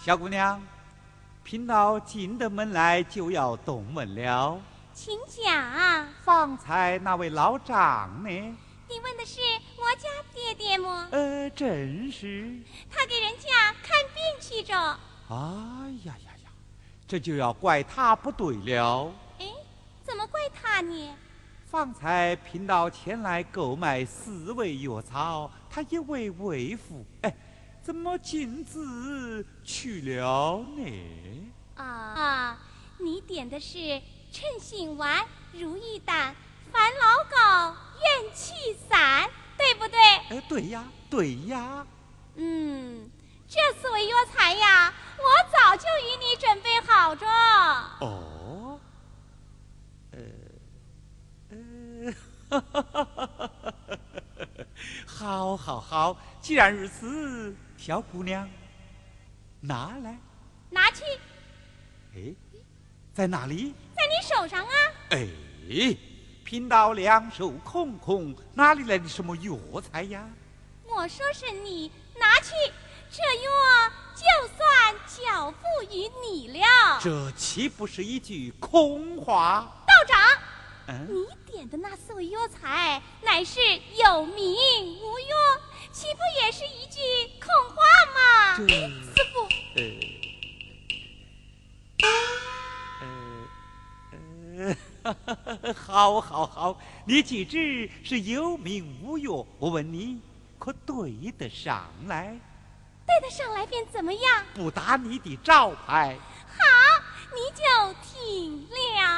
小姑娘，贫道进得门来就要动门了。请讲。方才那位老丈呢？你问的是我家爹爹么？呃，正是。他给人家看病去着。哎呀呀呀，这就要怪他不对了。哎，怎么怪他呢？方才贫道前来购买四味药草，他以为为父，哎，怎么径自去了呢？啊啊，你点的是称心丸、如意丹、烦恼膏、怨气散，对不对？哎，对呀，对呀。嗯，这四味药材呀，我早就与你准备好着。哦，呃，呃，哈哈哈哈哈哈！好，好，好，既然如此，小姑娘，拿来。拿去，哎，在哪里？在你手上啊。哎，贫道两手空空，哪里来的什么药材呀？我说是你拿去，这药就算交付于你了。这岂不是一句空话？道长，嗯，你点的那四味药材乃是有名无用，岂不也是一句空话吗？这师傅，呃，呃，好，好，好，你既知是有名无用，我问你，可对得上来？对得上来便怎么样？不打你的招牌，好，你就听了。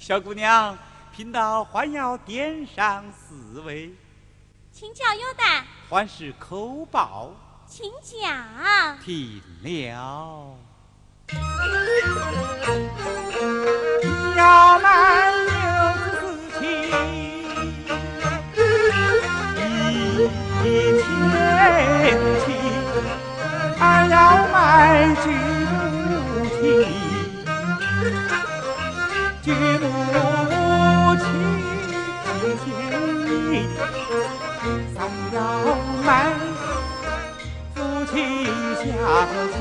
小姑娘，贫道还要点上四位，请教有胆，还是口报请讲。听了。要买六四七，一天气，还要买菊木青，三要买。夫妻相亲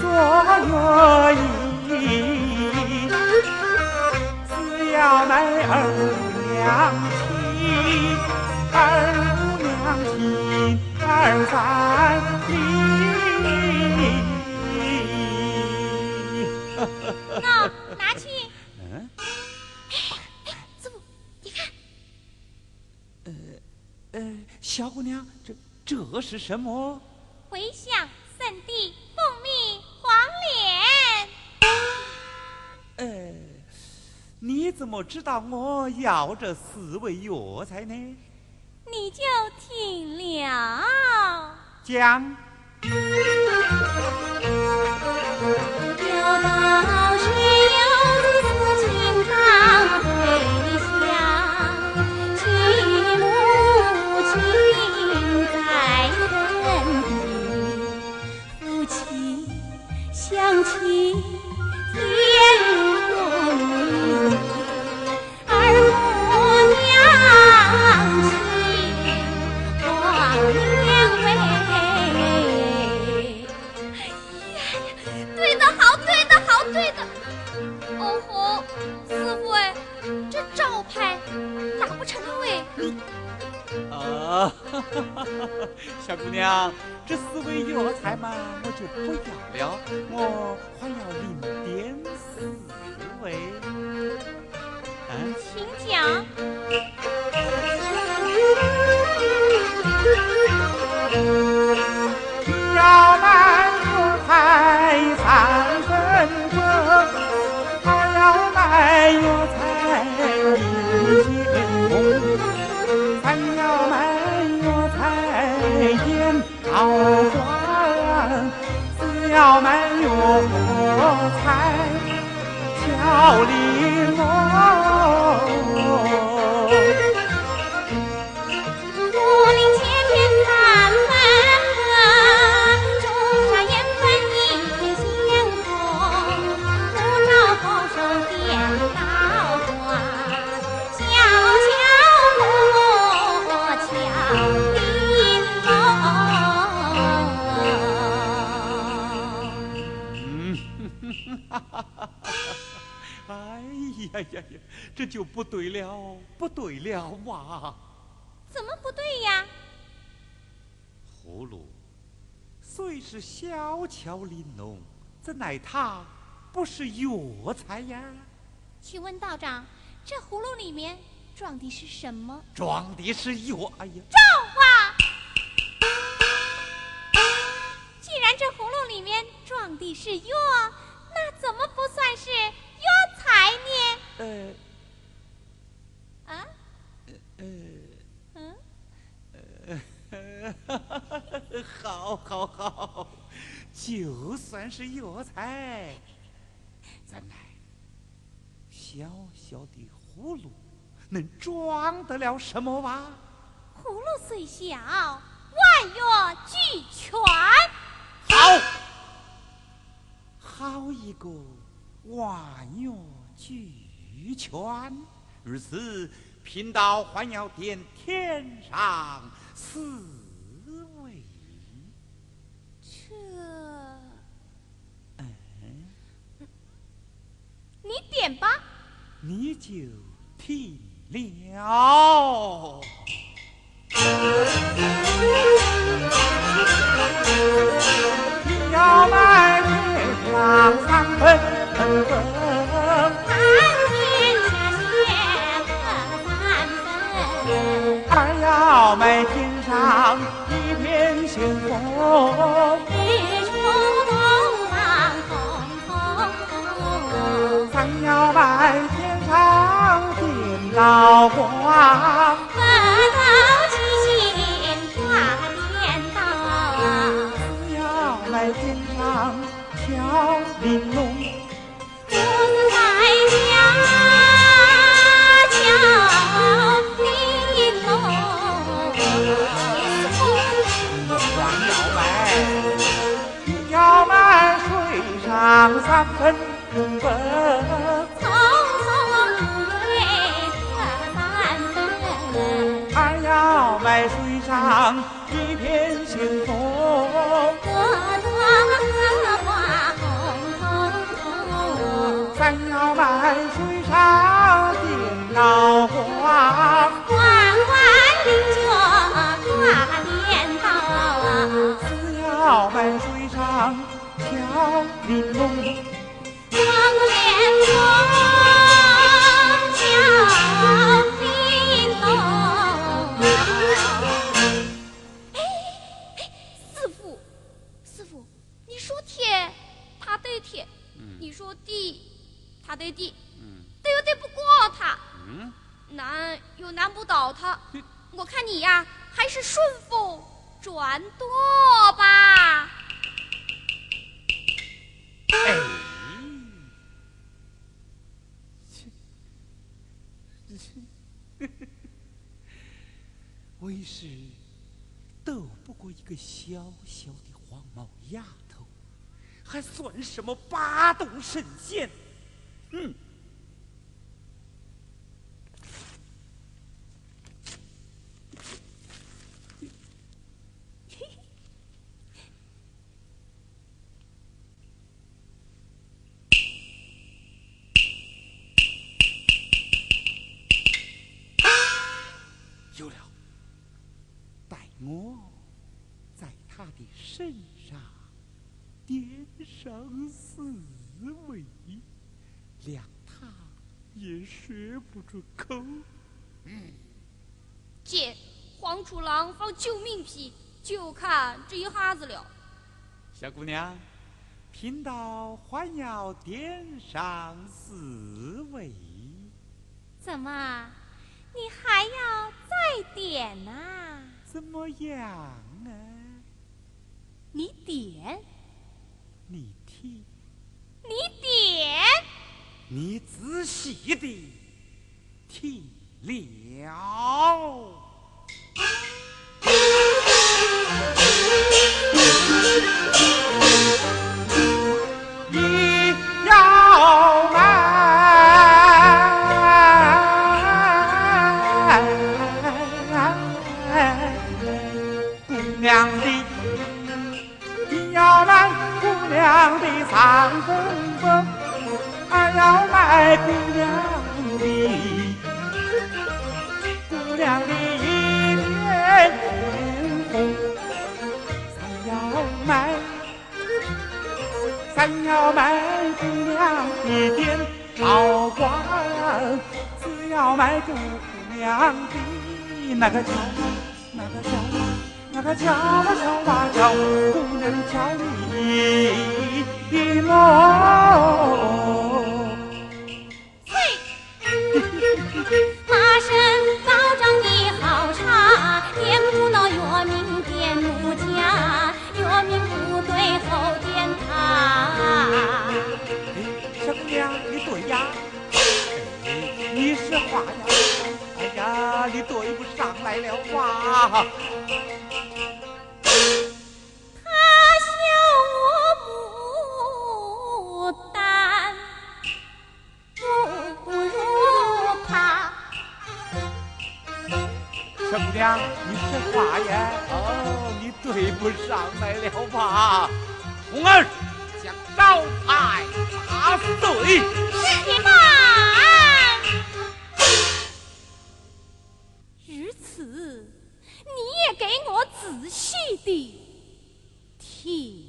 做月意，只要买二娘亲，二姑娘亲，二三小姑娘，这这是什么？回向圣地，奉命黄连。呃，你怎么知道我要这四味药材呢？你就听了。讲。有道娘，这四味药材嘛，我就不要了，我还要零点四味。呀呀呀，这就不对了，不对了哇！怎么不对呀？葫芦虽是小巧玲珑，怎奈它不是药材呀？请问道长，这葫芦里面装的是什么？装的是药，哎呀，赵话。既然这葫芦里面装的是药，那怎么不算是？呃啊？呃，嗯，好，好，好，就算是药材，咱来小小的葫芦，能装得了什么哇？葫芦虽小，万药俱全。好，好一个万药俱全！如此，贫道还要点天上四位。这，嗯，你点吧。你就听了。要来天上三分要买天上一片鲜红，日出东方红彤彤，咱要买天上点道上一片星空，朵朵花红彤彤，咱要买水上点道光，弯弯菱角挂颠倒，只要买水上巧玲珑。光莲红说地，他对地。对又对不过他，嗯，难又难不倒他。我看你呀，还是顺风转舵吧。哎，为是斗不过一个小小的黄毛丫头，还算什么八洞神仙？嗯。有了，待我在他的身。上四味，谅他也说不出口。嗯，姐，黄鼠狼放救命屁，就看这一哈子了。小姑娘，贫道还要点上四位。怎么，你还要再点呐？怎么样啊？你点，你听，你点，你仔细的听了。娘的三分分，还要买姑娘的，姑娘的一片天空，三要买，三要买姑娘的点桃花，四要买姑娘的那个桥，那个桥，那个桥啊桥啊桥，姑娘桥里。的梦。姑娘，你说话呀？哦，你对不上来了吧？红儿，将招牌打碎。是吧？如此，你也给我仔细的听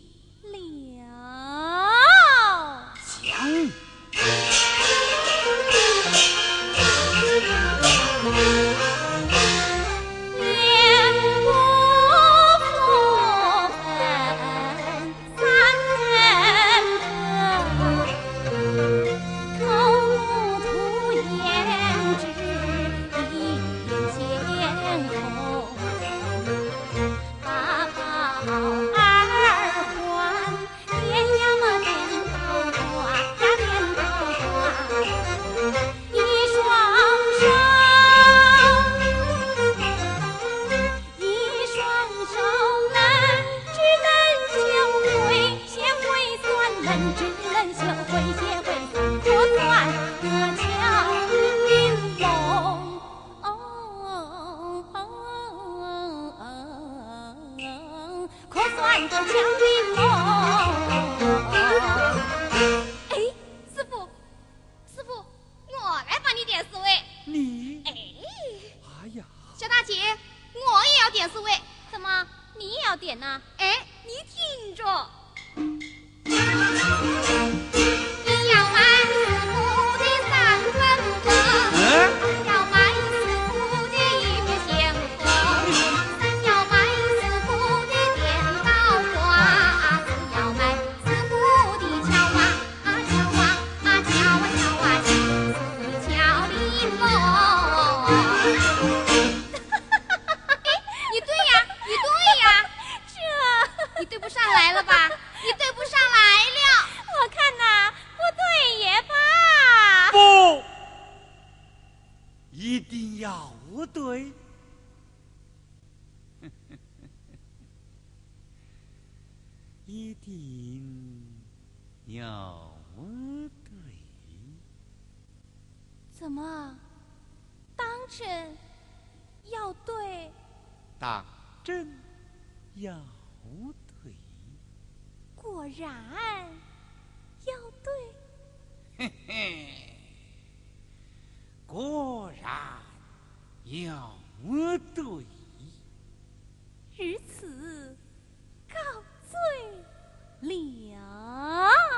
当真要对？当真要对？果然要对？嘿嘿，果然要对。如此，告罪了。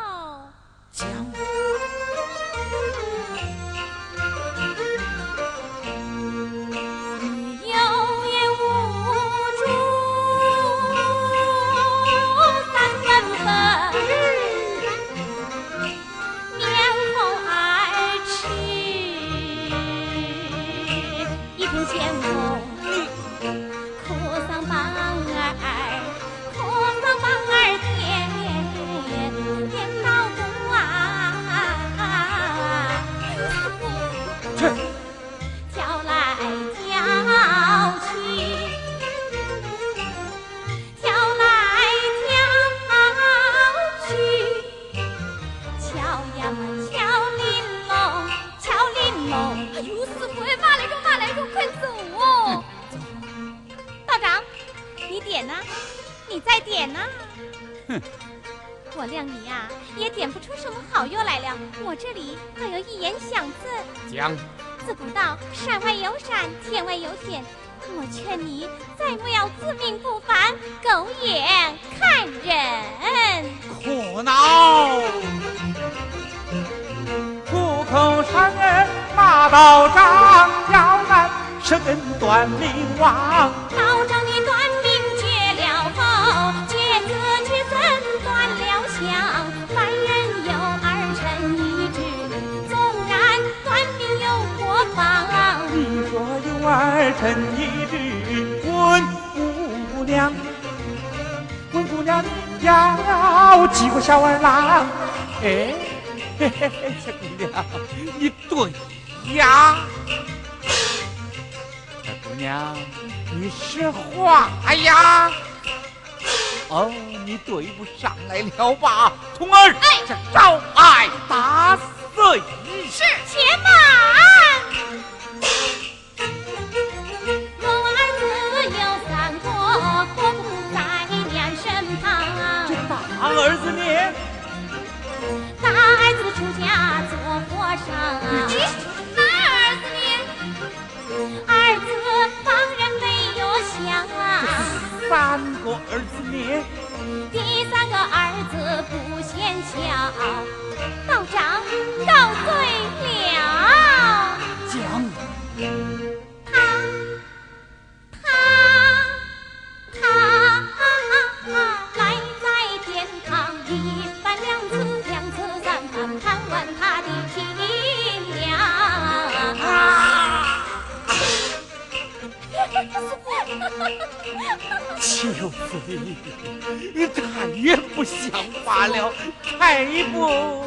再点呐！哼，我谅你呀，也点不出什么好药来了。我这里倒有一言相赠：讲，自古道，山外有山，天外有天。我劝你再不要自命不凡，狗眼看人。苦恼，出口伤人，骂道长要俺，是根断命王。道长，你断。小儿郎，哎，嘿嘿嘿，小姑娘，你对呀，小姑娘，你实话呀。哦，你对不上来了吧？童儿，这招挨打死一是，且慢。太也不像话了，太不。